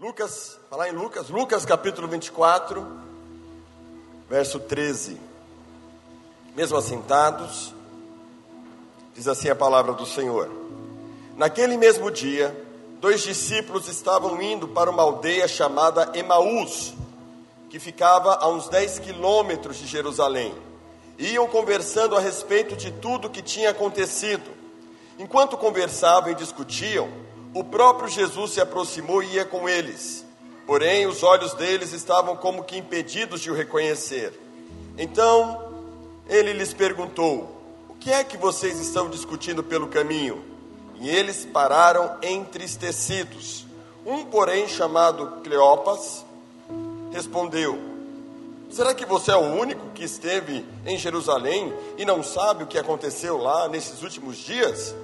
Lucas, falar em Lucas, Lucas capítulo 24, verso 13. Mesmo assentados, diz assim a palavra do Senhor. Naquele mesmo dia, dois discípulos estavam indo para uma aldeia chamada Emaús, que ficava a uns 10 quilômetros de Jerusalém. Iam conversando a respeito de tudo o que tinha acontecido. Enquanto conversavam e discutiam, o próprio Jesus se aproximou e ia com eles. Porém, os olhos deles estavam como que impedidos de o reconhecer. Então, ele lhes perguntou: O que é que vocês estão discutindo pelo caminho? E eles pararam entristecidos. Um, porém, chamado Cleopas, respondeu: Será que você é o único que esteve em Jerusalém e não sabe o que aconteceu lá nesses últimos dias?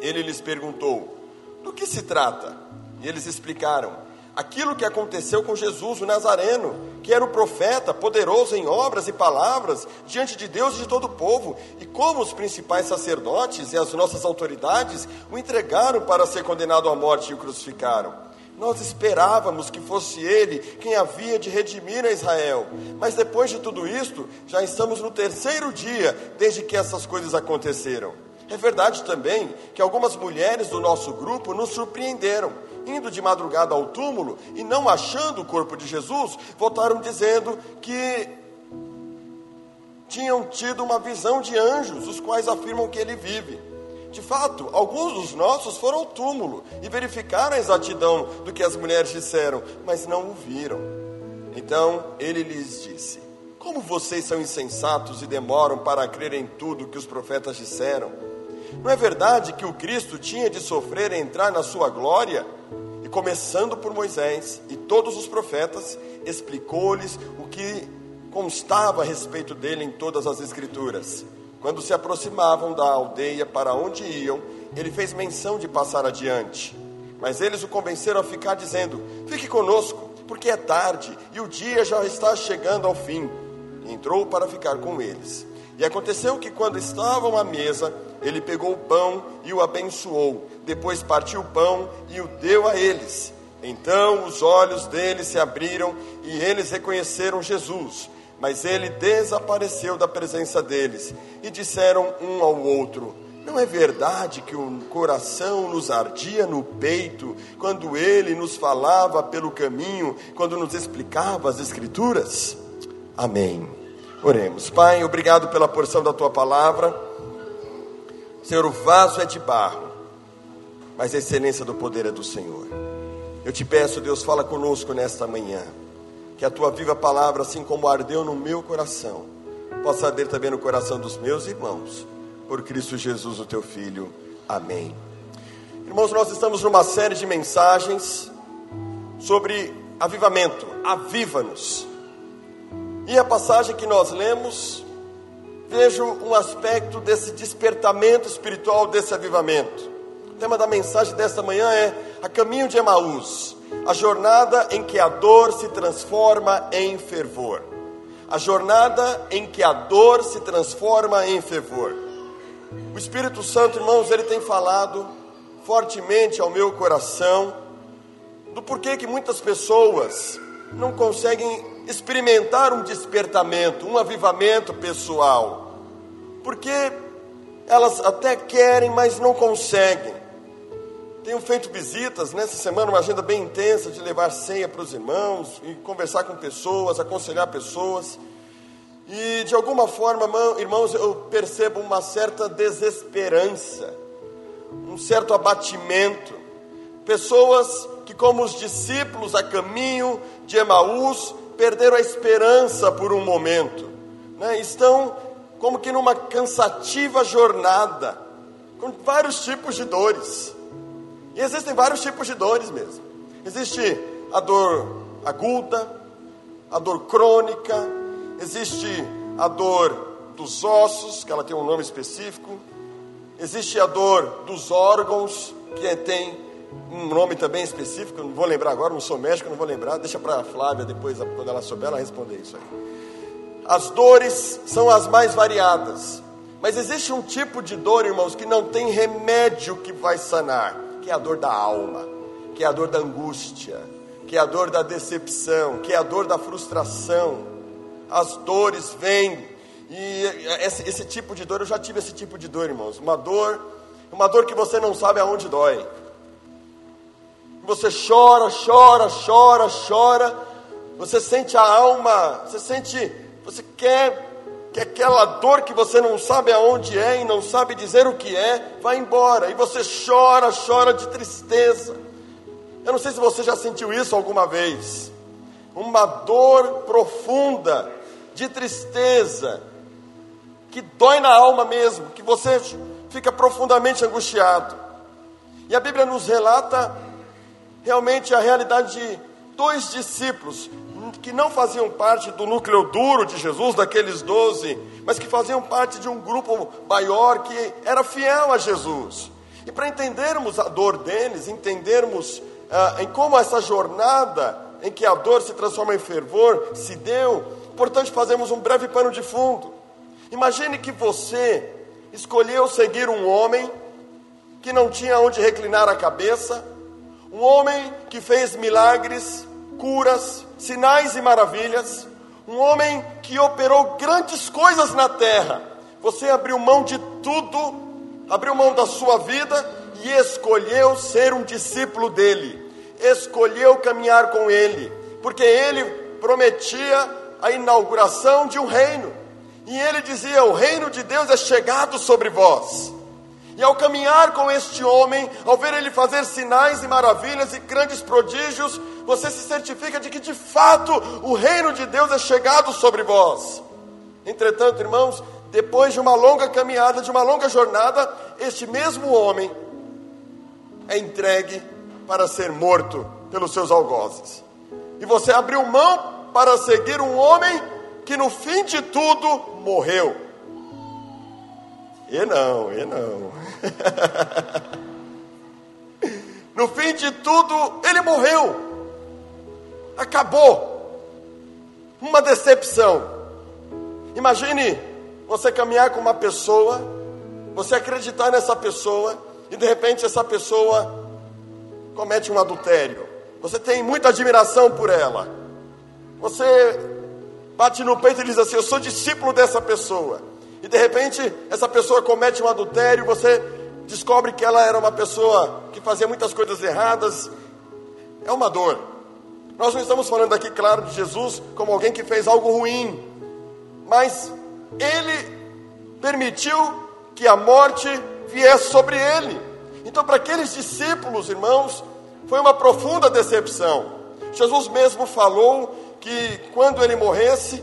Ele lhes perguntou: do que se trata? E eles explicaram: aquilo que aconteceu com Jesus, o Nazareno, que era o profeta, poderoso em obras e palavras, diante de Deus e de todo o povo, e como os principais sacerdotes e as nossas autoridades o entregaram para ser condenado à morte e o crucificaram. Nós esperávamos que fosse ele quem havia de redimir a Israel, mas depois de tudo isto, já estamos no terceiro dia desde que essas coisas aconteceram. É verdade também que algumas mulheres do nosso grupo nos surpreenderam. Indo de madrugada ao túmulo e não achando o corpo de Jesus, voltaram dizendo que tinham tido uma visão de anjos, os quais afirmam que ele vive. De fato, alguns dos nossos foram ao túmulo e verificaram a exatidão do que as mulheres disseram, mas não o viram. Então ele lhes disse: Como vocês são insensatos e demoram para crer em tudo que os profetas disseram? Não é verdade que o Cristo tinha de sofrer e entrar na sua glória? E começando por Moisés e todos os profetas, explicou-lhes o que constava a respeito dele em todas as Escrituras. Quando se aproximavam da aldeia para onde iam, ele fez menção de passar adiante. Mas eles o convenceram a ficar, dizendo: Fique conosco, porque é tarde e o dia já está chegando ao fim. E entrou para ficar com eles. E aconteceu que, quando estavam à mesa, ele pegou o pão e o abençoou. Depois partiu o pão e o deu a eles. Então os olhos deles se abriram e eles reconheceram Jesus. Mas ele desapareceu da presença deles. E disseram um ao outro: Não é verdade que o coração nos ardia no peito quando ele nos falava pelo caminho, quando nos explicava as Escrituras? Amém. Oremos. Pai, obrigado pela porção da tua palavra. Senhor, o vaso é de barro, mas a excelência do poder é do Senhor. Eu te peço, Deus, fala conosco nesta manhã. Que a tua viva palavra, assim como ardeu no meu coração, possa arder também no coração dos meus irmãos. Por Cristo Jesus, o teu Filho. Amém. Irmãos, nós estamos numa série de mensagens sobre avivamento. Aviva-nos. E a passagem que nós lemos vejo um aspecto desse despertamento espiritual, desse avivamento. O tema da mensagem desta manhã é A Caminho de Emaús, a jornada em que a dor se transforma em fervor. A jornada em que a dor se transforma em fervor. O Espírito Santo, irmãos, ele tem falado fortemente ao meu coração do porquê que muitas pessoas não conseguem experimentar um despertamento, um avivamento pessoal, porque elas até querem, mas não conseguem. Tenho feito visitas nessa semana, uma agenda bem intensa de levar ceia para os irmãos e conversar com pessoas, aconselhar pessoas. E de alguma forma, irmãos, eu percebo uma certa desesperança, um certo abatimento. Pessoas que, como os discípulos a caminho de Emaús, perderam a esperança por um momento, né? estão como que numa cansativa jornada, com vários tipos de dores. E existem vários tipos de dores mesmo. Existe a dor aguda, a dor crônica, existe a dor dos ossos, que ela tem um nome específico, existe a dor dos órgãos, que tem um nome também específico, não vou lembrar agora, não sou médico, não vou lembrar, deixa para a Flávia depois, quando ela souber, ela responder isso aí. As dores são as mais variadas, mas existe um tipo de dor, irmãos, que não tem remédio que vai sanar, que é a dor da alma, que é a dor da angústia, que é a dor da decepção, que é a dor da frustração. As dores vêm, e esse, esse tipo de dor, eu já tive esse tipo de dor, irmãos. Uma dor, uma dor que você não sabe aonde dói. Você chora, chora, chora, chora. Você sente a alma, você sente, você quer que aquela dor que você não sabe aonde é e não sabe dizer o que é, vai embora. E você chora, chora de tristeza. Eu não sei se você já sentiu isso alguma vez. Uma dor profunda de tristeza, que dói na alma mesmo, que você fica profundamente angustiado. E a Bíblia nos relata realmente a realidade de dois discípulos que não faziam parte do núcleo duro de Jesus, daqueles doze, mas que faziam parte de um grupo maior que era fiel a Jesus. E para entendermos a dor deles, entendermos ah, em como essa jornada em que a dor se transforma em fervor se deu, importante fazermos um breve pano de fundo. Imagine que você escolheu seguir um homem que não tinha onde reclinar a cabeça, um homem que fez milagres, curas, sinais e maravilhas, um homem que operou grandes coisas na terra. Você abriu mão de tudo, abriu mão da sua vida e escolheu ser um discípulo dele, escolheu caminhar com ele, porque ele prometia a inauguração de um reino, e ele dizia: O reino de Deus é chegado sobre vós. E ao caminhar com este homem, ao ver ele fazer sinais e maravilhas e grandes prodígios, você se certifica de que de fato o reino de Deus é chegado sobre vós. Entretanto, irmãos, depois de uma longa caminhada, de uma longa jornada, este mesmo homem é entregue para ser morto pelos seus algozes. E você abriu mão para seguir um homem que no fim de tudo morreu. E não, e não. no fim de tudo, ele morreu. Acabou. Uma decepção. Imagine você caminhar com uma pessoa, você acreditar nessa pessoa, e de repente essa pessoa comete um adultério. Você tem muita admiração por ela. Você bate no peito e diz assim: Eu sou discípulo dessa pessoa e de repente essa pessoa comete um adultério, você descobre que ela era uma pessoa que fazia muitas coisas erradas, é uma dor. Nós não estamos falando aqui, claro, de Jesus como alguém que fez algo ruim, mas ele permitiu que a morte viesse sobre ele. Então, para aqueles discípulos, irmãos, foi uma profunda decepção. Jesus mesmo falou que quando ele morresse,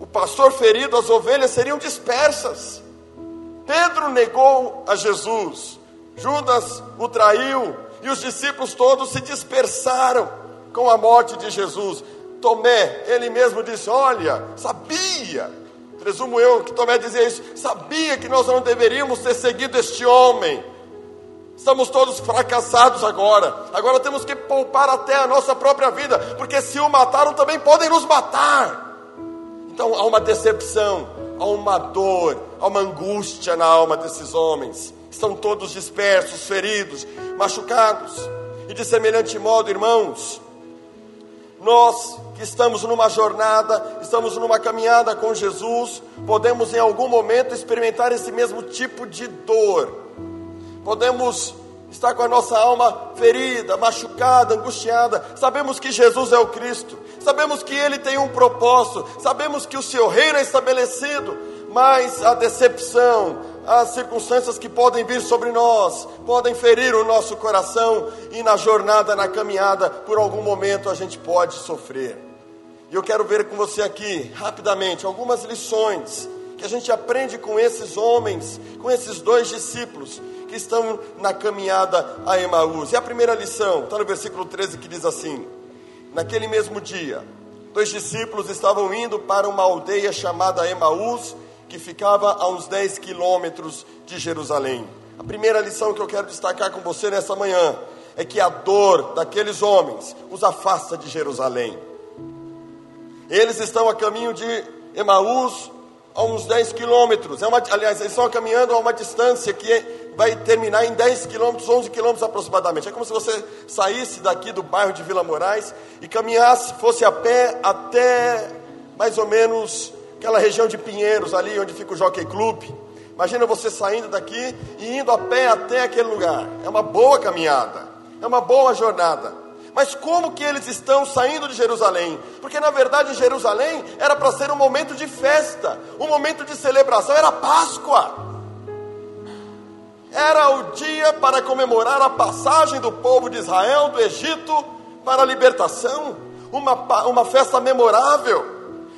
o pastor ferido, as ovelhas seriam dispersas. Pedro negou a Jesus, Judas o traiu, e os discípulos todos se dispersaram com a morte de Jesus. Tomé, ele mesmo disse: Olha, sabia, presumo eu que Tomé dizia isso, sabia que nós não deveríamos ter seguido este homem. Estamos todos fracassados agora. Agora temos que poupar até a nossa própria vida, porque se o mataram, também podem nos matar. Então há uma decepção, há uma dor, há uma angústia na alma desses homens. Estão todos dispersos, feridos, machucados. E de semelhante modo, irmãos, nós que estamos numa jornada, estamos numa caminhada com Jesus, podemos em algum momento experimentar esse mesmo tipo de dor. Podemos estar com a nossa alma ferida, machucada, angustiada. Sabemos que Jesus é o Cristo, sabemos que Ele tem um propósito, sabemos que o Seu reino é estabelecido, mas a decepção, as circunstâncias que podem vir sobre nós, podem ferir o nosso coração e na jornada, na caminhada, por algum momento a gente pode sofrer. E eu quero ver com você aqui, rapidamente, algumas lições que a gente aprende com esses homens, com esses dois discípulos que estão na caminhada a Emaús. E a primeira lição está no versículo 13 que diz assim: Naquele mesmo dia, dois discípulos estavam indo para uma aldeia chamada Emaús, que ficava a uns 10 quilômetros de Jerusalém. A primeira lição que eu quero destacar com você nessa manhã é que a dor daqueles homens os afasta de Jerusalém. Eles estão a caminho de Emaús a uns 10 quilômetros. É uma, aliás, eles estão caminhando a uma distância que vai terminar em 10 quilômetros, 11 quilômetros aproximadamente. É como se você saísse daqui do bairro de Vila Moraes e caminhasse, fosse a pé até mais ou menos aquela região de Pinheiros, ali onde fica o Jockey Club. Imagina você saindo daqui e indo a pé até aquele lugar. É uma boa caminhada, é uma boa jornada. Mas como que eles estão saindo de Jerusalém? Porque na verdade Jerusalém era para ser um momento de festa, um momento de celebração, era Páscoa. Era o dia para comemorar a passagem do povo de Israel do Egito para a libertação, uma, uma festa memorável.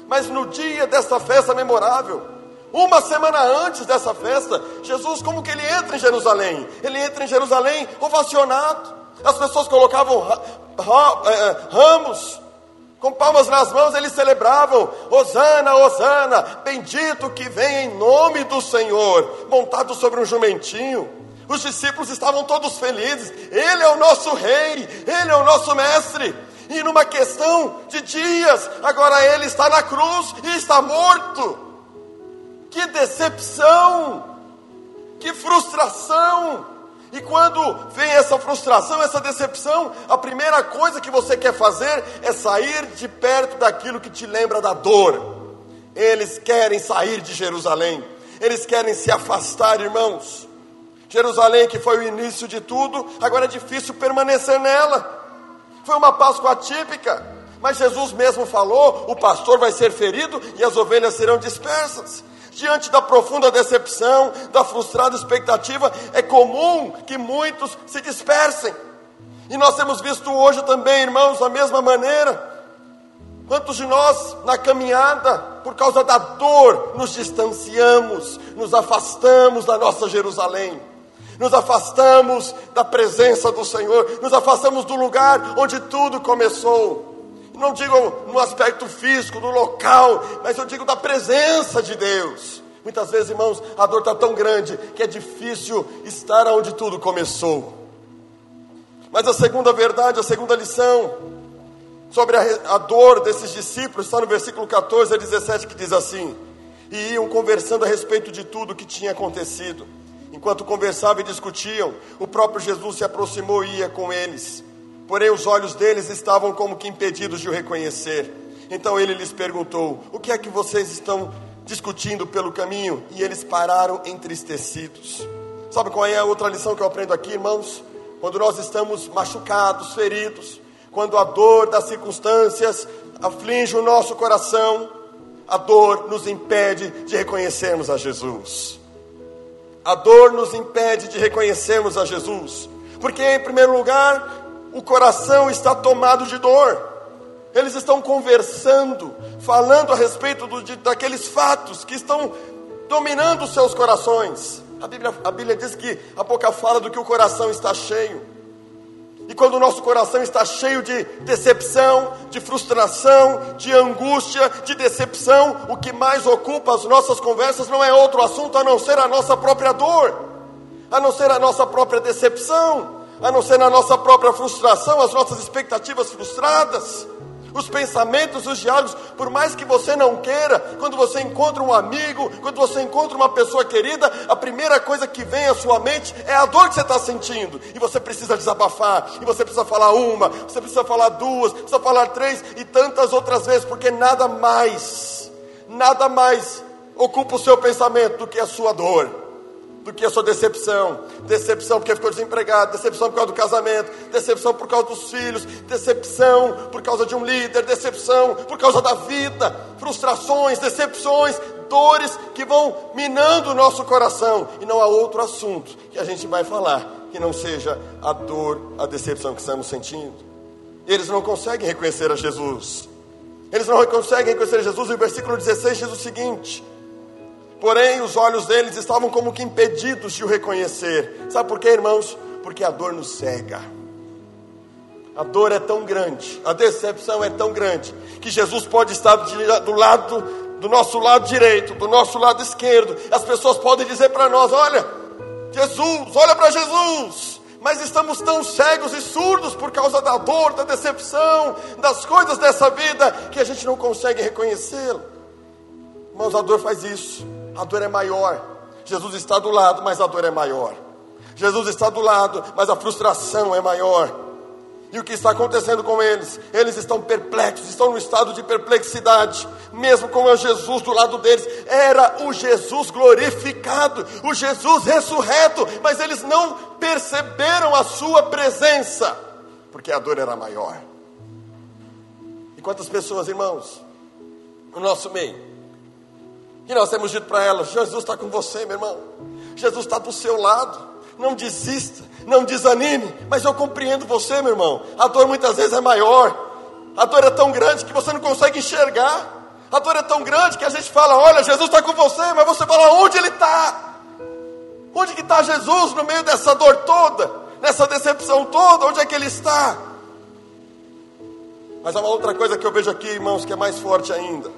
Mas no dia dessa festa memorável, uma semana antes dessa festa, Jesus, como que ele entra em Jerusalém? Ele entra em Jerusalém ovacionado. As pessoas colocavam ramos, com palmas nas mãos, eles celebravam: Hosana, Hosana, bendito que vem em nome do Senhor, montado sobre um jumentinho. Os discípulos estavam todos felizes. Ele é o nosso rei, ele é o nosso mestre e numa questão de dias, agora ele está na cruz e está morto. Que decepção! Que frustração! E quando vem essa frustração, essa decepção, a primeira coisa que você quer fazer é sair de perto daquilo que te lembra da dor. Eles querem sair de Jerusalém, eles querem se afastar, irmãos. Jerusalém, que foi o início de tudo, agora é difícil permanecer nela. Foi uma Páscoa atípica, mas Jesus mesmo falou: o pastor vai ser ferido e as ovelhas serão dispersas. Diante da profunda decepção, da frustrada expectativa, é comum que muitos se dispersem. E nós temos visto hoje também, irmãos, da mesma maneira. Quantos de nós, na caminhada, por causa da dor, nos distanciamos, nos afastamos da nossa Jerusalém? nos afastamos da presença do Senhor, nos afastamos do lugar onde tudo começou. Não digo no aspecto físico, no local, mas eu digo da presença de Deus. Muitas vezes, irmãos, a dor está tão grande que é difícil estar onde tudo começou. Mas a segunda verdade, a segunda lição sobre a, a dor desses discípulos está no versículo 14 a 17 que diz assim: E iam conversando a respeito de tudo o que tinha acontecido. Enquanto conversavam e discutiam, o próprio Jesus se aproximou e ia com eles. Porém, os olhos deles estavam como que impedidos de o reconhecer. Então ele lhes perguntou: O que é que vocês estão discutindo pelo caminho? E eles pararam entristecidos. Sabe qual é a outra lição que eu aprendo aqui, irmãos? Quando nós estamos machucados, feridos, quando a dor das circunstâncias aflige o nosso coração, a dor nos impede de reconhecermos a Jesus. A dor nos impede de reconhecermos a Jesus, porque, em primeiro lugar, o coração está tomado de dor. Eles estão conversando, falando a respeito do, de, daqueles fatos que estão dominando os seus corações. A Bíblia, a Bíblia diz que a boca fala do que o coração está cheio. E quando o nosso coração está cheio de decepção, de frustração, de angústia, de decepção, o que mais ocupa as nossas conversas não é outro assunto a não ser a nossa própria dor, a não ser a nossa própria decepção, a não ser a nossa própria frustração, as nossas expectativas frustradas os pensamentos, os diálogos, por mais que você não queira, quando você encontra um amigo, quando você encontra uma pessoa querida, a primeira coisa que vem à sua mente é a dor que você está sentindo, e você precisa desabafar, e você precisa falar uma, você precisa falar duas, precisa falar três e tantas outras vezes, porque nada mais, nada mais ocupa o seu pensamento do que a sua dor do que a sua decepção. Decepção porque ficou desempregado, decepção por causa do casamento, decepção por causa dos filhos, decepção por causa de um líder, decepção por causa da vida, frustrações, decepções, dores que vão minando o nosso coração. E não há outro assunto que a gente vai falar que não seja a dor, a decepção que estamos sentindo. Eles não conseguem reconhecer a Jesus. Eles não conseguem reconhecer Jesus. E o versículo 16 diz o seguinte: Porém, os olhos deles estavam como que impedidos de o reconhecer. Sabe por quê, irmãos? Porque a dor nos cega. A dor é tão grande, a decepção é tão grande, que Jesus pode estar do lado, do nosso lado direito, do nosso lado esquerdo. As pessoas podem dizer para nós: olha, Jesus, olha para Jesus. Mas estamos tão cegos e surdos por causa da dor, da decepção, das coisas dessa vida, que a gente não consegue reconhecê-lo. Irmãos, a dor faz isso a dor é maior. Jesus está do lado, mas a dor é maior. Jesus está do lado, mas a frustração é maior. E o que está acontecendo com eles? Eles estão perplexos, estão no estado de perplexidade, mesmo com o Jesus do lado deles. Era o Jesus glorificado, o Jesus ressurreto, mas eles não perceberam a sua presença, porque a dor era maior. E quantas pessoas, irmãos, no nosso meio, e nós temos dito para elas: Jesus está com você, meu irmão, Jesus está do seu lado não desista, não desanime, mas eu compreendo você, meu irmão. A dor muitas vezes é maior, a dor é tão grande que você não consegue enxergar. A dor é tão grande que a gente fala: Olha, Jesus está com você, mas você fala: Onde Ele está? Onde que está Jesus no meio dessa dor toda, nessa decepção toda? Onde é que Ele está? Mas há uma outra coisa que eu vejo aqui, irmãos, que é mais forte ainda.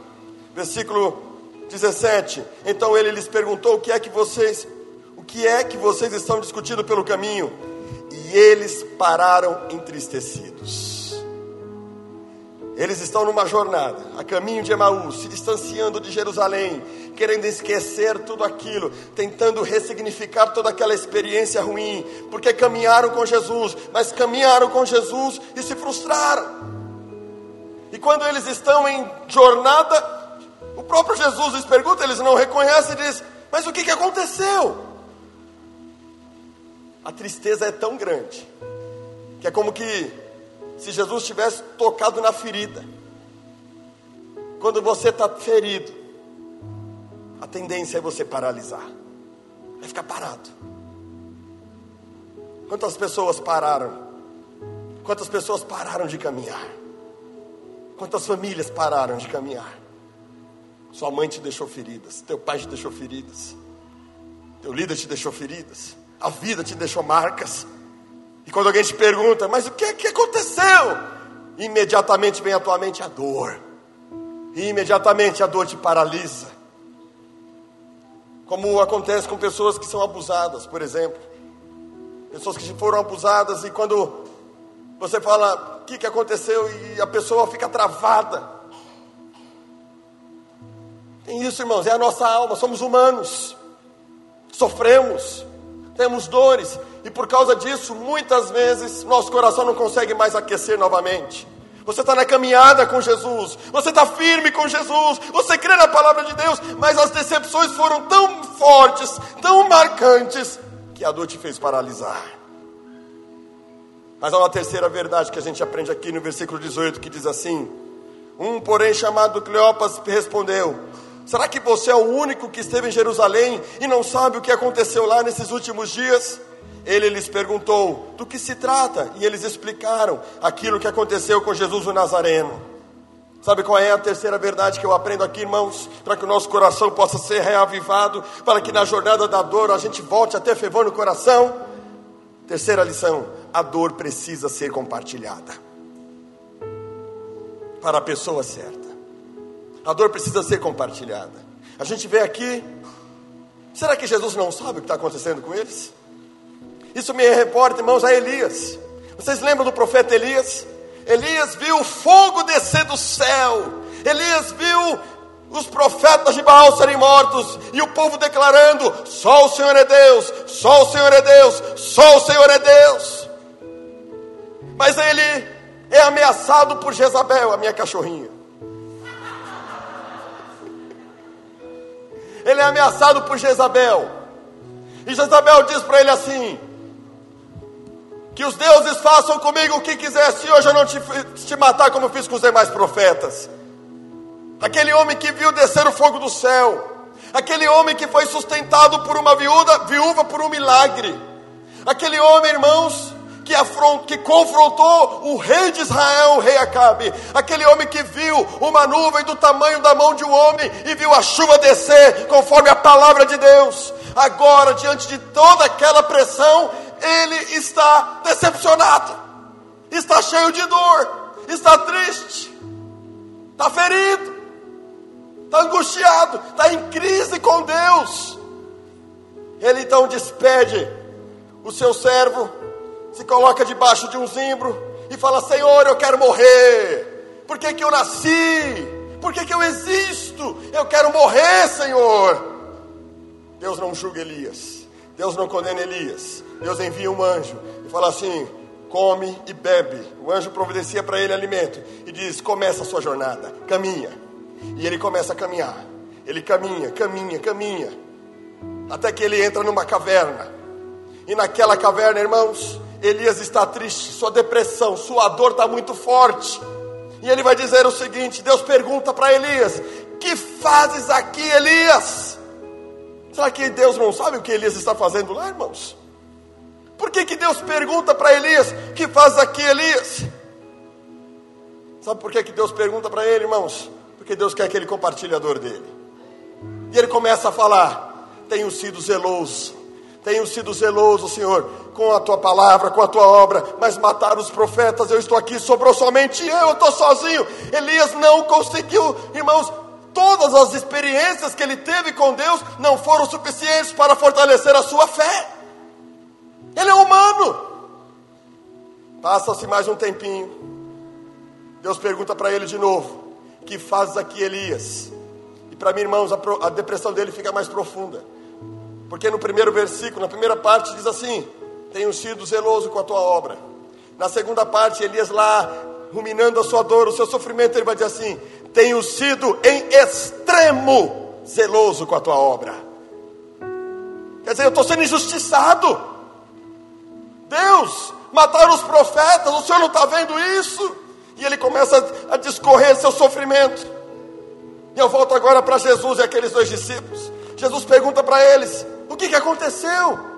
Versículo 17. Então ele lhes perguntou: O que é que vocês o que é que vocês estão discutindo pelo caminho? E eles pararam entristecidos. Eles estão numa jornada, a caminho de Emaús, se distanciando de Jerusalém, querendo esquecer tudo aquilo, tentando ressignificar toda aquela experiência ruim, porque caminharam com Jesus, mas caminharam com Jesus e se frustraram. E quando eles estão em jornada, o próprio Jesus lhes pergunta, eles não reconhecem e diz: Mas o que, que aconteceu? a tristeza é tão grande que é como que se Jesus tivesse tocado na ferida. Quando você está ferido, a tendência é você paralisar, é ficar parado. Quantas pessoas pararam? Quantas pessoas pararam de caminhar? Quantas famílias pararam de caminhar? Sua mãe te deixou feridas, teu pai te deixou feridas, teu líder te deixou feridas. A vida te deixou marcas. E quando alguém te pergunta, mas o que, é que aconteceu? Imediatamente vem à tua mente a dor. E imediatamente a dor te paralisa. Como acontece com pessoas que são abusadas, por exemplo. Pessoas que foram abusadas e quando você fala o que, que aconteceu e a pessoa fica travada. Tem isso, irmãos, é a nossa alma, somos humanos. Sofremos temos dores, e por causa disso, muitas vezes, nosso coração não consegue mais aquecer novamente. Você está na caminhada com Jesus, você está firme com Jesus, você crê na palavra de Deus, mas as decepções foram tão fortes, tão marcantes, que a dor te fez paralisar. Mas há uma terceira verdade que a gente aprende aqui no versículo 18 que diz assim: Um, porém, chamado Cleopas respondeu: Será que você é o único que esteve em Jerusalém e não sabe o que aconteceu lá nesses últimos dias? Ele lhes perguntou: Do que se trata? E eles explicaram aquilo que aconteceu com Jesus o Nazareno. Sabe qual é a terceira verdade que eu aprendo aqui, irmãos? Para que o nosso coração possa ser reavivado, para que na jornada da dor a gente volte a ter fervor no coração. Terceira lição: a dor precisa ser compartilhada para a pessoa certa. A dor precisa ser compartilhada. A gente vê aqui. Será que Jesus não sabe o que está acontecendo com eles? Isso me reporta, irmãos, a Elias. Vocês lembram do profeta Elias? Elias viu o fogo descer do céu. Elias viu os profetas de Baal serem mortos e o povo declarando: só o Senhor é Deus, só o Senhor é Deus, só o Senhor é Deus. Mas ele é ameaçado por Jezabel, a minha cachorrinha. Ele é ameaçado por Jezabel. E Jezabel diz para ele assim: Que os deuses façam comigo o que quiser, se hoje eu não te, te matar como fiz com os demais profetas. Aquele homem que viu descer o fogo do céu, aquele homem que foi sustentado por uma viúva, viúva por um milagre, aquele homem, irmãos, que, afront, que confrontou o rei de Israel, o rei Acabe, aquele homem que viu uma nuvem do tamanho da mão de um homem e viu a chuva descer conforme a palavra de Deus. Agora, diante de toda aquela pressão, ele está decepcionado, está cheio de dor, está triste, está ferido, está angustiado, está em crise com Deus. Ele então despede o seu servo se coloca debaixo de um zimbro e fala: Senhor, eu quero morrer. Por que, que eu nasci? Por que, que eu existo? Eu quero morrer, Senhor. Deus não julga Elias. Deus não condena Elias. Deus envia um anjo e fala assim: come e bebe. O anjo providencia para ele alimento e diz: começa a sua jornada, caminha. E ele começa a caminhar. Ele caminha, caminha, caminha, até que ele entra numa caverna. E naquela caverna, irmãos, Elias está triste, sua depressão, sua dor está muito forte. E ele vai dizer o seguinte: Deus pergunta para Elias: Que fazes aqui, Elias? Será que Deus não sabe o que Elias está fazendo lá, irmãos? Por que, que Deus pergunta para Elias: Que fazes aqui, Elias? Sabe por que, que Deus pergunta para ele, irmãos? Porque Deus quer que ele compartilhe a dor dele. E ele começa a falar: Tenho sido zeloso, tenho sido zeloso, Senhor, com a tua palavra, com a tua obra, mas mataram os profetas, eu estou aqui, sobrou somente eu, eu estou sozinho. Elias não conseguiu, irmãos, todas as experiências que ele teve com Deus não foram suficientes para fortalecer a sua fé. Ele é humano. Passa-se mais um tempinho. Deus pergunta para ele de novo: Que fazes aqui, Elias? E para mim, irmãos, a, a depressão dele fica mais profunda. Porque no primeiro versículo, na primeira parte, diz assim: Tenho sido zeloso com a tua obra. Na segunda parte, Elias lá, ruminando a sua dor, o seu sofrimento, ele vai dizer assim: Tenho sido em extremo zeloso com a tua obra. Quer dizer, eu estou sendo injustiçado. Deus, mataram os profetas, o Senhor não está vendo isso? E ele começa a discorrer seu sofrimento. E eu volto agora para Jesus e aqueles dois discípulos. Jesus pergunta para eles: o que, que aconteceu?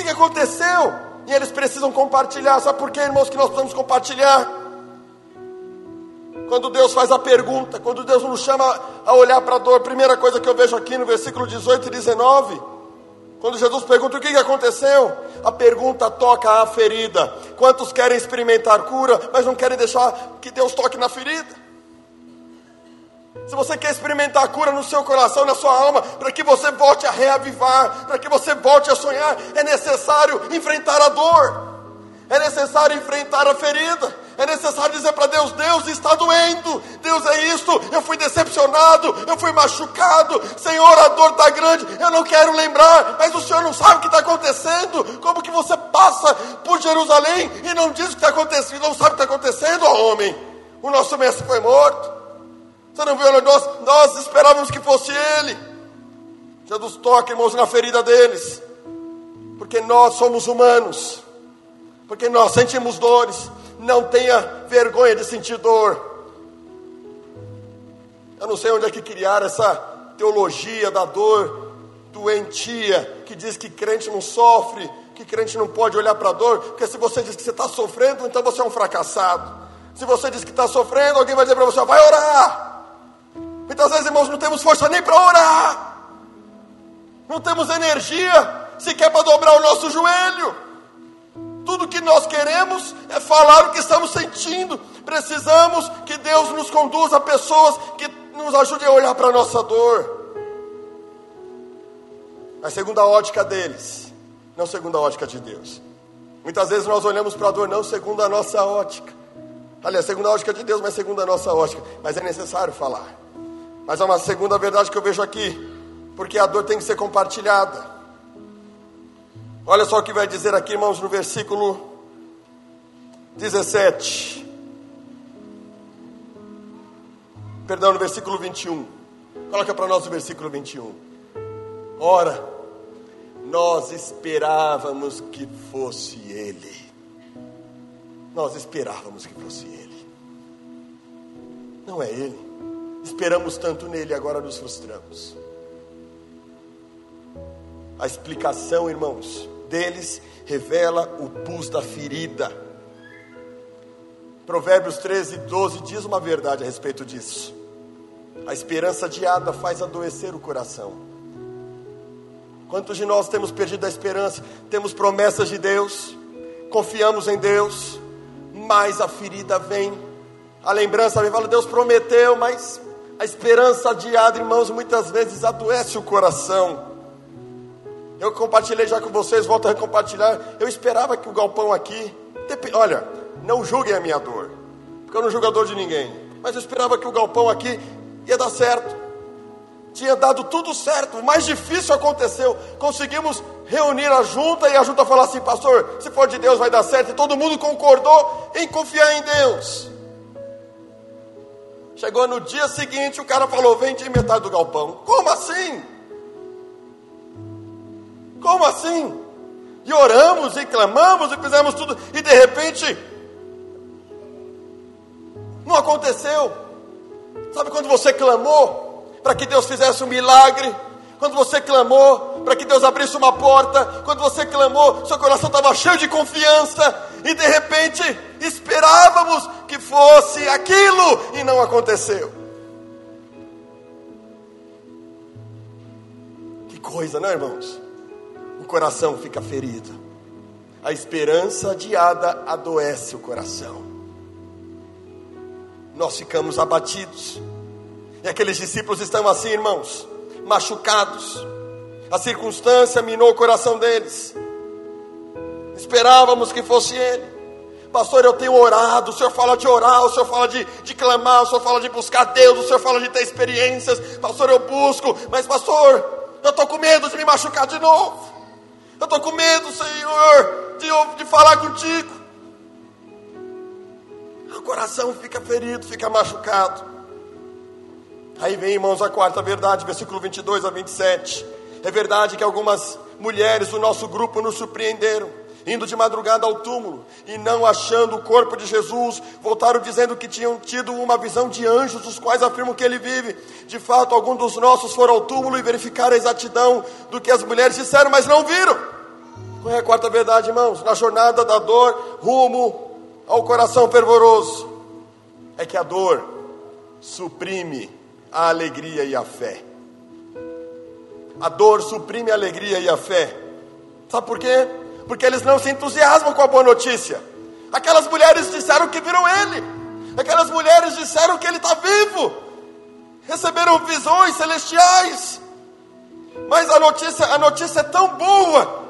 O que, aconteceu? E eles precisam compartilhar. Sabe por quê, irmãos, que nós precisamos compartilhar? Quando Deus faz a pergunta, quando Deus nos chama a olhar para a dor, primeira coisa que eu vejo aqui no versículo 18 e 19, quando Jesus pergunta o que aconteceu, a pergunta toca a ferida. Quantos querem experimentar cura, mas não querem deixar que Deus toque na ferida? Se você quer experimentar a cura no seu coração, na sua alma, para que você volte a reavivar, para que você volte a sonhar, é necessário enfrentar a dor, é necessário enfrentar a ferida, é necessário dizer para Deus: Deus está doendo, Deus é isto, eu fui decepcionado, eu fui machucado, Senhor, a dor está grande, eu não quero lembrar, mas o Senhor não sabe o que está acontecendo. Como que você passa por Jerusalém e não diz o que está acontecendo, não sabe o que está acontecendo, homem? O nosso mestre foi morto. Você não viu? Nós, nós esperávamos que fosse Ele. Jesus toca, irmãos, na ferida deles. Porque nós somos humanos. Porque nós sentimos dores. Não tenha vergonha de sentir dor. Eu não sei onde é que criaram essa teologia da dor doentia, que diz que crente não sofre, que crente não pode olhar para a dor, porque se você diz que você está sofrendo, então você é um fracassado. Se você diz que está sofrendo, alguém vai dizer para você: vai orar. Muitas vezes, irmãos, não temos força nem para orar, não temos energia sequer para dobrar o nosso joelho. Tudo que nós queremos é falar o que estamos sentindo. Precisamos que Deus nos conduza a pessoas que nos ajudem a olhar para a nossa dor. Mas segundo a ótica deles, não segundo a ótica de Deus. Muitas vezes nós olhamos para a dor não segundo a nossa ótica. Aliás, segundo a ótica de Deus, mas segundo a nossa ótica. Mas é necessário falar. Mas há uma segunda verdade que eu vejo aqui, porque a dor tem que ser compartilhada. Olha só o que vai dizer aqui, irmãos, no versículo 17. Perdão, no versículo 21. Coloca para nós o versículo 21. Ora, nós esperávamos que fosse Ele. Nós esperávamos que fosse Ele. Não é Ele. Esperamos tanto nele, agora nos frustramos. A explicação, irmãos, deles revela o pus da ferida. Provérbios 13, 12 diz uma verdade a respeito disso. A esperança adiada faz adoecer o coração. Quantos de nós temos perdido a esperança? Temos promessas de Deus, confiamos em Deus, mas a ferida vem, a lembrança vem, fala, Deus prometeu, mas a esperança adiada, irmãos, muitas vezes adoece o coração. Eu compartilhei já com vocês, volto a compartilhar. Eu esperava que o galpão aqui, olha, não julguem a minha dor, porque eu não julgo a dor de ninguém, mas eu esperava que o galpão aqui ia dar certo. tinha dado tudo certo, o mais difícil aconteceu. Conseguimos reunir a junta e a junta falou assim: Pastor, se for de Deus vai dar certo. E todo mundo concordou em confiar em Deus. Chegou no dia seguinte, o cara falou: Vende metade do galpão. Como assim? Como assim? E oramos e clamamos e fizemos tudo, e de repente, não aconteceu. Sabe quando você clamou? para que Deus fizesse um milagre, quando você clamou para que Deus abrisse uma porta, quando você clamou, seu coração estava cheio de confiança, e de repente esperávamos que fosse aquilo e não aconteceu. Que coisa, não, irmãos? O coração fica ferido, a esperança adiada adoece o coração, nós ficamos abatidos e aqueles discípulos estão assim, irmãos, machucados. A circunstância minou o coração deles. Esperávamos que fosse ele. Pastor, eu tenho orado. O senhor fala de orar, o senhor fala de, de clamar, o senhor fala de buscar Deus, o senhor fala de ter experiências. Pastor, eu busco, mas pastor, eu estou com medo de me machucar de novo. Eu estou com medo, Senhor, de, de falar contigo. O coração fica ferido, fica machucado. Aí vem, irmãos, a quarta verdade, versículo 22 a 27. É verdade que algumas mulheres do nosso grupo nos surpreenderam, indo de madrugada ao túmulo e não achando o corpo de Jesus, voltaram dizendo que tinham tido uma visão de anjos, os quais afirmam que ele vive. De fato, alguns dos nossos foram ao túmulo e verificaram a exatidão do que as mulheres disseram, mas não viram. Qual é a quarta verdade, irmãos? Na jornada da dor, rumo ao coração fervoroso, é que a dor suprime a alegria e a fé. A dor suprime a alegria e a fé. Sabe por quê? Porque eles não se entusiasmam com a boa notícia. Aquelas mulheres disseram que viram ele. Aquelas mulheres disseram que ele está vivo. Receberam visões celestiais. Mas a notícia, a notícia é tão boa.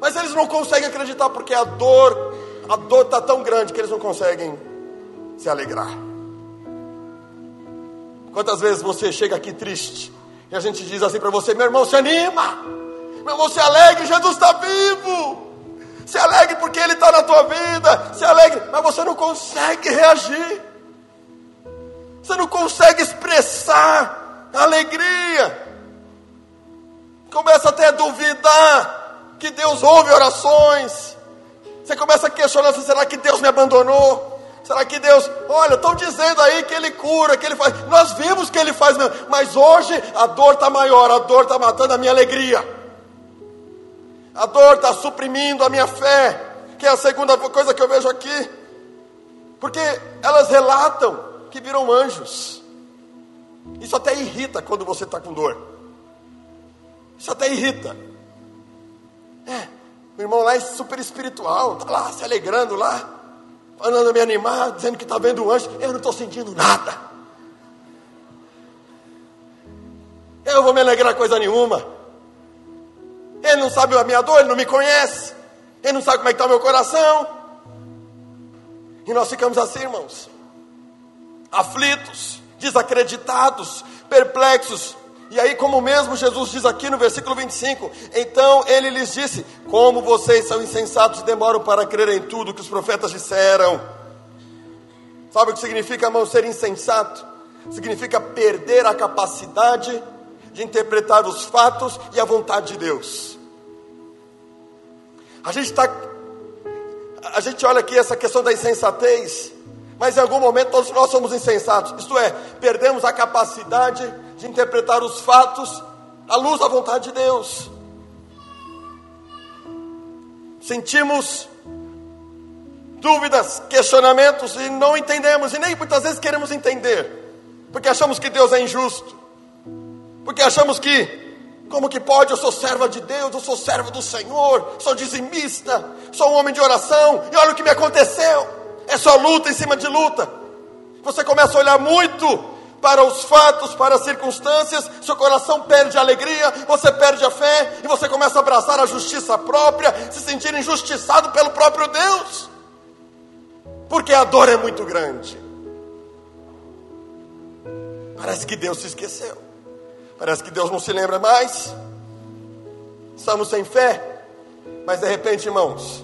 Mas eles não conseguem acreditar porque a dor, a dor está tão grande que eles não conseguem se alegrar. Quantas vezes você chega aqui triste e a gente diz assim para você: meu irmão, se anima, meu irmão, se alegre, Jesus está vivo. Se alegre porque Ele está na tua vida, se alegre, mas você não consegue reagir, você não consegue expressar alegria, começa até a duvidar que Deus ouve orações, você começa a questionar: será que Deus me abandonou? Será que Deus, olha, estão dizendo aí que Ele cura, que Ele faz. Nós vimos que Ele faz mesmo, mas hoje a dor está maior, a dor está matando a minha alegria. A dor está suprimindo a minha fé, que é a segunda coisa que eu vejo aqui. Porque elas relatam que viram anjos. Isso até irrita quando você está com dor. Isso até irrita. É, o irmão lá é super espiritual, está lá se alegrando lá falando me animar, dizendo que está vendo um anjo. Eu não estou sentindo nada. Eu vou me alegrar coisa nenhuma. Ele não sabe a minha dor, ele não me conhece. Ele não sabe como é que está o meu coração. E nós ficamos assim, irmãos. Aflitos, desacreditados, perplexos, e aí, como mesmo Jesus diz aqui no versículo 25: Então ele lhes disse: Como vocês são insensatos e demoram para crer em tudo que os profetas disseram. Sabe o que significa, irmão, ser insensato? Significa perder a capacidade de interpretar os fatos e a vontade de Deus. A gente está. A gente olha aqui essa questão da insensatez, mas em algum momento todos nós somos insensatos, isto é, perdemos a capacidade de interpretar os fatos à luz da vontade de Deus. Sentimos dúvidas, questionamentos e não entendemos, e nem muitas vezes queremos entender, porque achamos que Deus é injusto, porque achamos que, como que pode, eu sou serva de Deus, eu sou servo do Senhor, sou dizimista, sou um homem de oração, e olha o que me aconteceu, é só luta em cima de luta. Você começa a olhar muito para os fatos, para as circunstâncias, seu coração perde a alegria, você perde a fé e você começa a abraçar a justiça própria, se sentir injustiçado pelo próprio Deus, porque a dor é muito grande. Parece que Deus se esqueceu. Parece que Deus não se lembra mais. Estamos sem fé. Mas de repente, irmãos,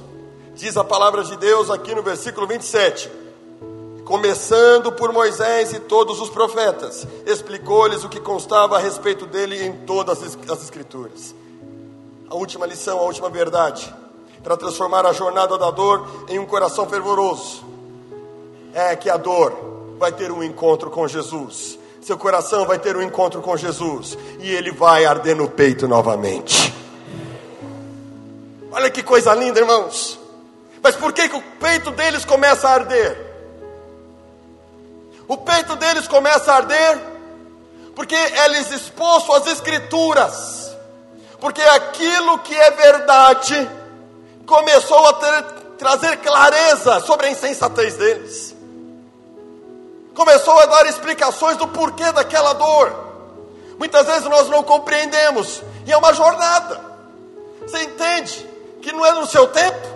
diz a palavra de Deus aqui no versículo 27. Começando por Moisés e todos os profetas, explicou-lhes o que constava a respeito dele em todas as Escrituras. A última lição, a última verdade, para transformar a jornada da dor em um coração fervoroso, é que a dor vai ter um encontro com Jesus. Seu coração vai ter um encontro com Jesus e ele vai arder no peito novamente. Olha que coisa linda, irmãos. Mas por que, que o peito deles começa a arder? O peito deles começa a arder porque eles exposto às escrituras. Porque aquilo que é verdade começou a ter, trazer clareza sobre a insensatez deles. Começou a dar explicações do porquê daquela dor. Muitas vezes nós não compreendemos, e é uma jornada. Você entende que não é no seu tempo,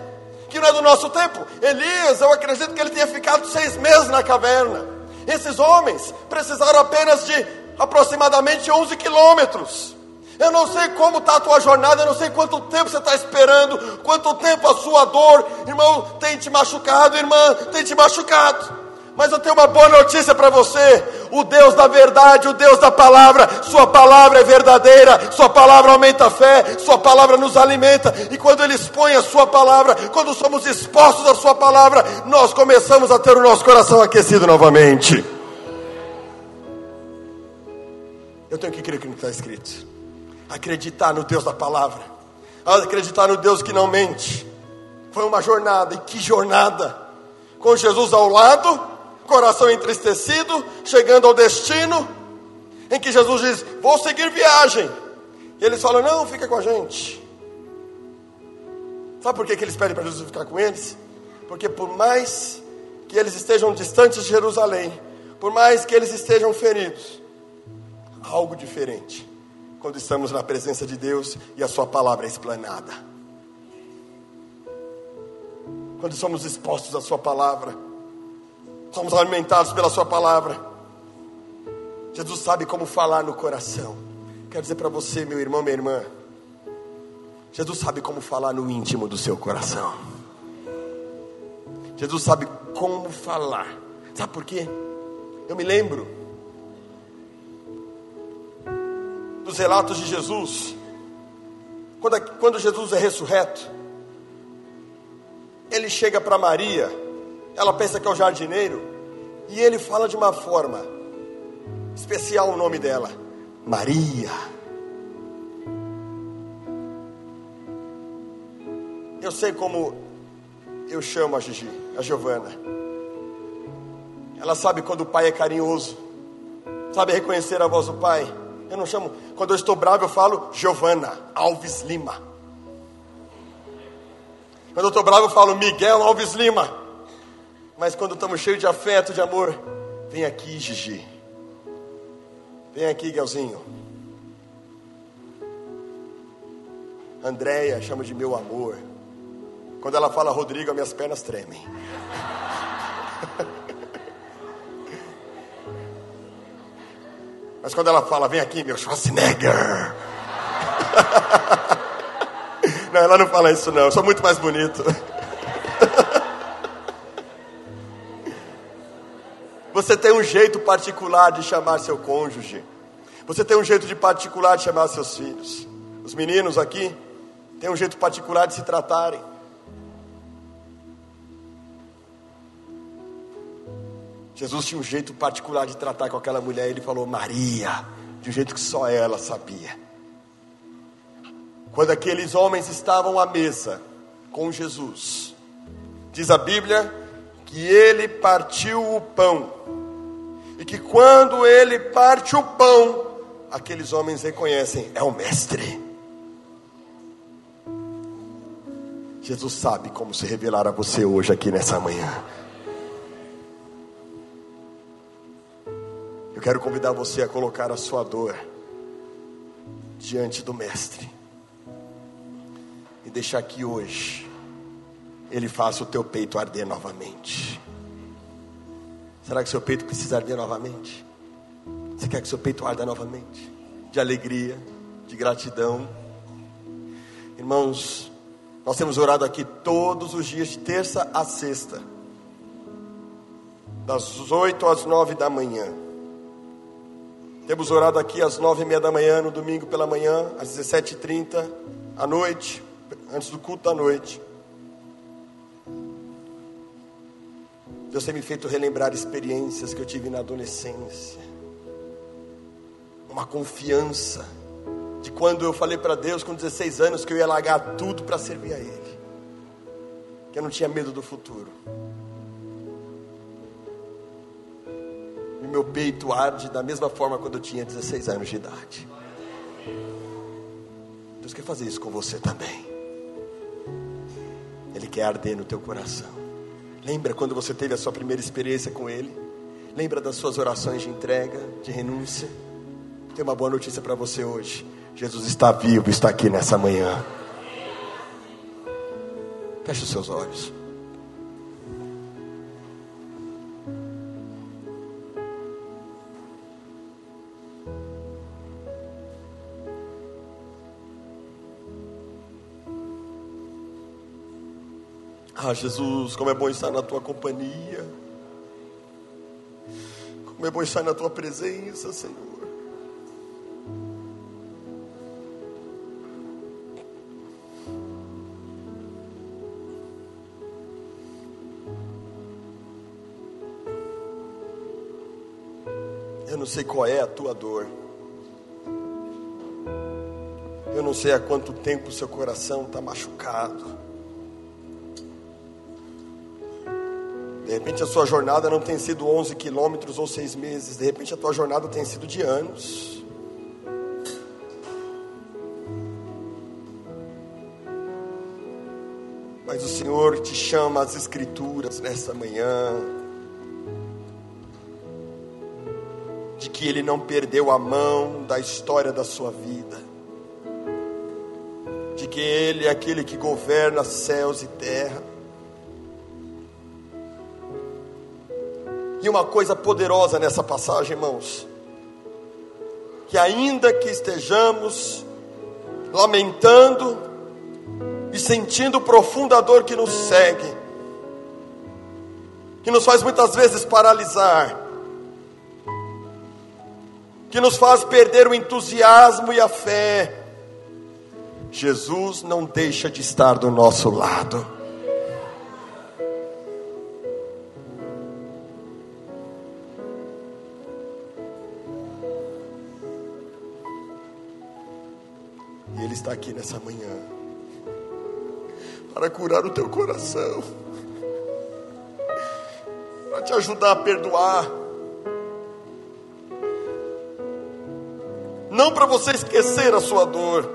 que não é do nosso tempo. Elias, eu acredito que ele tenha ficado seis meses na caverna. Esses homens precisaram apenas de aproximadamente 11 quilômetros. Eu não sei como está a tua jornada, eu não sei quanto tempo você está esperando, quanto tempo a sua dor, irmão, tem te machucado, irmã, tem te machucado. Mas eu tenho uma boa notícia para você: o Deus da verdade, o Deus da palavra, Sua palavra é verdadeira, Sua palavra aumenta a fé, Sua palavra nos alimenta, e quando Ele expõe a Sua palavra, quando somos expostos à Sua palavra, nós começamos a ter o nosso coração aquecido novamente. Eu tenho que crer que não está escrito. Acreditar no Deus da palavra, acreditar no Deus que não mente. Foi uma jornada, e que jornada! Com Jesus ao lado, coração entristecido, chegando ao destino, em que Jesus diz: Vou seguir viagem. E eles falam: Não, fica com a gente. Sabe por que, que eles pedem para Jesus ficar com eles? Porque por mais que eles estejam distantes de Jerusalém, por mais que eles estejam feridos, algo diferente quando estamos na presença de Deus e a Sua palavra é explanada. Quando somos expostos à Sua palavra, somos alimentados pela Sua palavra. Jesus sabe como falar no coração. Quero dizer para você, meu irmão, minha irmã, Jesus sabe como falar no íntimo do seu coração. Jesus sabe como falar. Sabe por quê? Eu me lembro dos relatos de Jesus, quando, quando Jesus é ressurreto, ele chega para Maria, ela pensa que é o jardineiro, e ele fala de uma forma especial o nome dela, Maria. Eu sei como eu chamo a Gigi, a Giovana. Ela sabe quando o pai é carinhoso, sabe reconhecer a voz do pai. Eu não chamo, quando eu estou bravo, eu falo Giovana Alves Lima. Quando eu estou bravo, eu falo Miguel Alves Lima. Mas quando estamos cheios de afeto, de amor, vem aqui, Gigi. Vem aqui, Guelzinho. Andréia chama de meu amor. Quando ela fala Rodrigo, as minhas pernas tremem. Mas quando ela fala, vem aqui, meu Schwarzenegger. não, ela não fala isso não, eu sou muito mais bonito. Você tem um jeito particular de chamar seu cônjuge. Você tem um jeito de particular de chamar seus filhos. Os meninos aqui têm um jeito particular de se tratarem. Jesus tinha um jeito particular de tratar com aquela mulher. Ele falou Maria, de um jeito que só ela sabia. Quando aqueles homens estavam à mesa com Jesus, diz a Bíblia que ele partiu o pão. E que quando ele parte o pão, aqueles homens reconhecem: é o Mestre. Jesus sabe como se revelar a você hoje aqui nessa manhã. Eu quero convidar você a colocar a sua dor diante do Mestre e deixar que hoje Ele faça o teu peito arder novamente. Será que seu peito precisa arder novamente? Você quer que seu peito arda novamente? de alegria, de gratidão. Irmãos, nós temos orado aqui todos os dias, de terça a sexta, das oito às nove da manhã. Temos orado aqui às nove e meia da manhã, no domingo pela manhã, às dezessete e trinta, à noite, antes do culto da noite. Deus tem me feito relembrar experiências que eu tive na adolescência. Uma confiança de quando eu falei para Deus com 16 anos que eu ia largar tudo para servir a Ele. Que eu não tinha medo do futuro. E meu peito arde da mesma forma quando eu tinha 16 anos de idade. Deus quer fazer isso com você também. Ele quer arder no teu coração. Lembra quando você teve a sua primeira experiência com Ele? Lembra das suas orações de entrega, de renúncia? Tem uma boa notícia para você hoje. Jesus está vivo, está aqui nessa manhã. Feche os seus olhos. Ah, Jesus, como é bom estar na tua companhia. Como é bom estar na tua presença, Senhor. Eu não sei qual é a tua dor. Eu não sei há quanto tempo seu coração está machucado. De repente a sua jornada não tem sido 11 quilômetros ou seis meses. De repente a tua jornada tem sido de anos. Mas o Senhor te chama às Escrituras nessa manhã. De que Ele não perdeu a mão da história da sua vida. De que Ele é aquele que governa céus e terra E uma coisa poderosa nessa passagem, irmãos, que ainda que estejamos lamentando e sentindo profunda dor que nos segue, que nos faz muitas vezes paralisar, que nos faz perder o entusiasmo e a fé, Jesus não deixa de estar do nosso lado. Está aqui nessa manhã para curar o teu coração, para te ajudar a perdoar. Não para você esquecer a sua dor,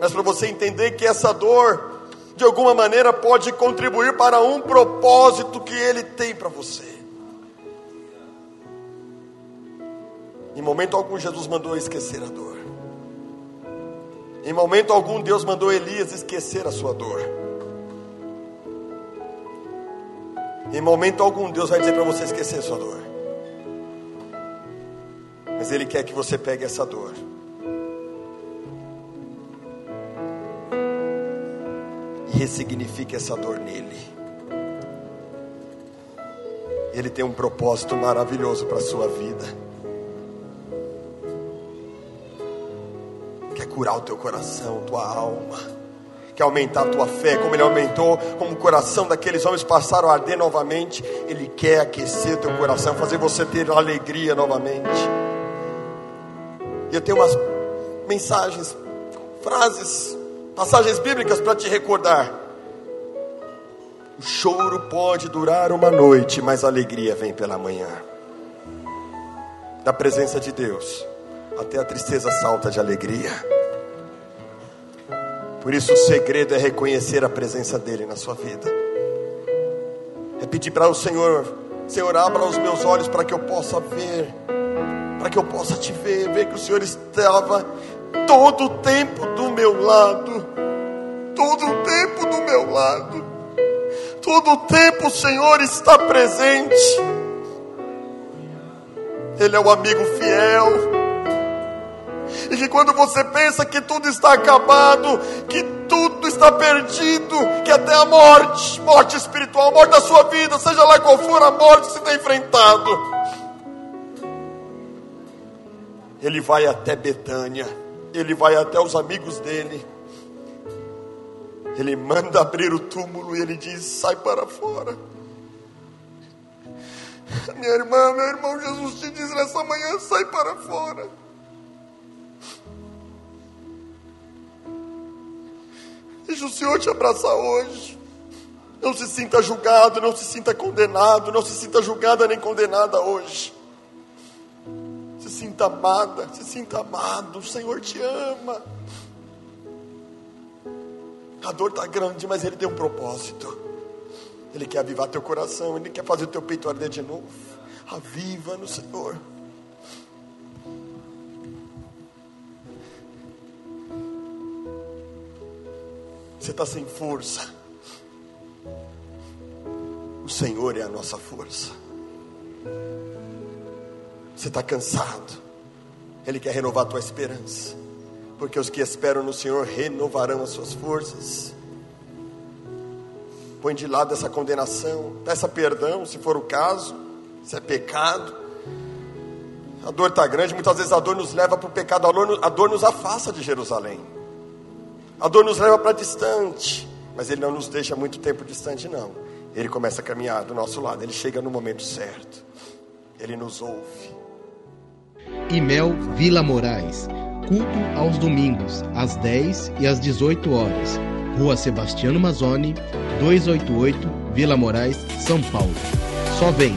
mas para você entender que essa dor, de alguma maneira, pode contribuir para um propósito que Ele tem para você. Em momento algum, Jesus mandou esquecer a dor. Em momento algum, Deus mandou Elias esquecer a sua dor. Em momento algum, Deus vai dizer para você esquecer a sua dor. Mas Ele quer que você pegue essa dor. E ressignifique essa dor nele. Ele tem um propósito maravilhoso para a sua vida. Curar o teu coração, tua alma, quer aumentar a tua fé, como Ele aumentou, como o coração daqueles homens passaram a arder novamente. Ele quer aquecer teu coração, fazer você ter alegria novamente. E eu tenho umas mensagens, frases, passagens bíblicas para te recordar. O choro pode durar uma noite, mas a alegria vem pela manhã. Da presença de Deus, até a tristeza salta de alegria. Por isso o segredo é reconhecer a presença dele na sua vida. É pedir para o Senhor, Senhor, abra os meus olhos para que eu possa ver, para que eu possa te ver, ver que o Senhor estava todo o tempo do meu lado, todo o tempo do meu lado, todo o tempo o Senhor está presente. Ele é o amigo fiel, e que quando você pensa que tudo está acabado, que tudo está perdido, que até a morte, morte espiritual, morte da sua vida, seja lá qual for a morte que você tem enfrentado, ele vai até Betânia, ele vai até os amigos dele, ele manda abrir o túmulo e ele diz: sai para fora. Minha irmã, meu irmão, Jesus te diz nessa manhã: sai para fora. Deixa o Senhor te abraçar hoje. Não se sinta julgado, não se sinta condenado, não se sinta julgada nem condenada hoje. Se sinta amada, se sinta amado. O Senhor te ama. A dor está grande, mas Ele tem um propósito. Ele quer avivar teu coração, Ele quer fazer teu peito arder de novo. Aviva no Senhor. Você está sem força. O Senhor é a nossa força. Você está cansado. Ele quer renovar a tua esperança. Porque os que esperam no Senhor renovarão as suas forças. Põe de lado essa condenação, peça perdão, se for o caso, se é pecado. A dor está grande, muitas vezes a dor nos leva para o pecado, a dor, a dor nos afasta de Jerusalém. A dor nos leva para distante, mas Ele não nos deixa muito tempo distante, não. Ele começa a caminhar do nosso lado, Ele chega no momento certo, Ele nos ouve. Imel Vila Moraes, culto aos domingos, às 10 e às 18 horas. Rua Sebastiano Mazzoni, 288, Vila Moraes, São Paulo. Só vem!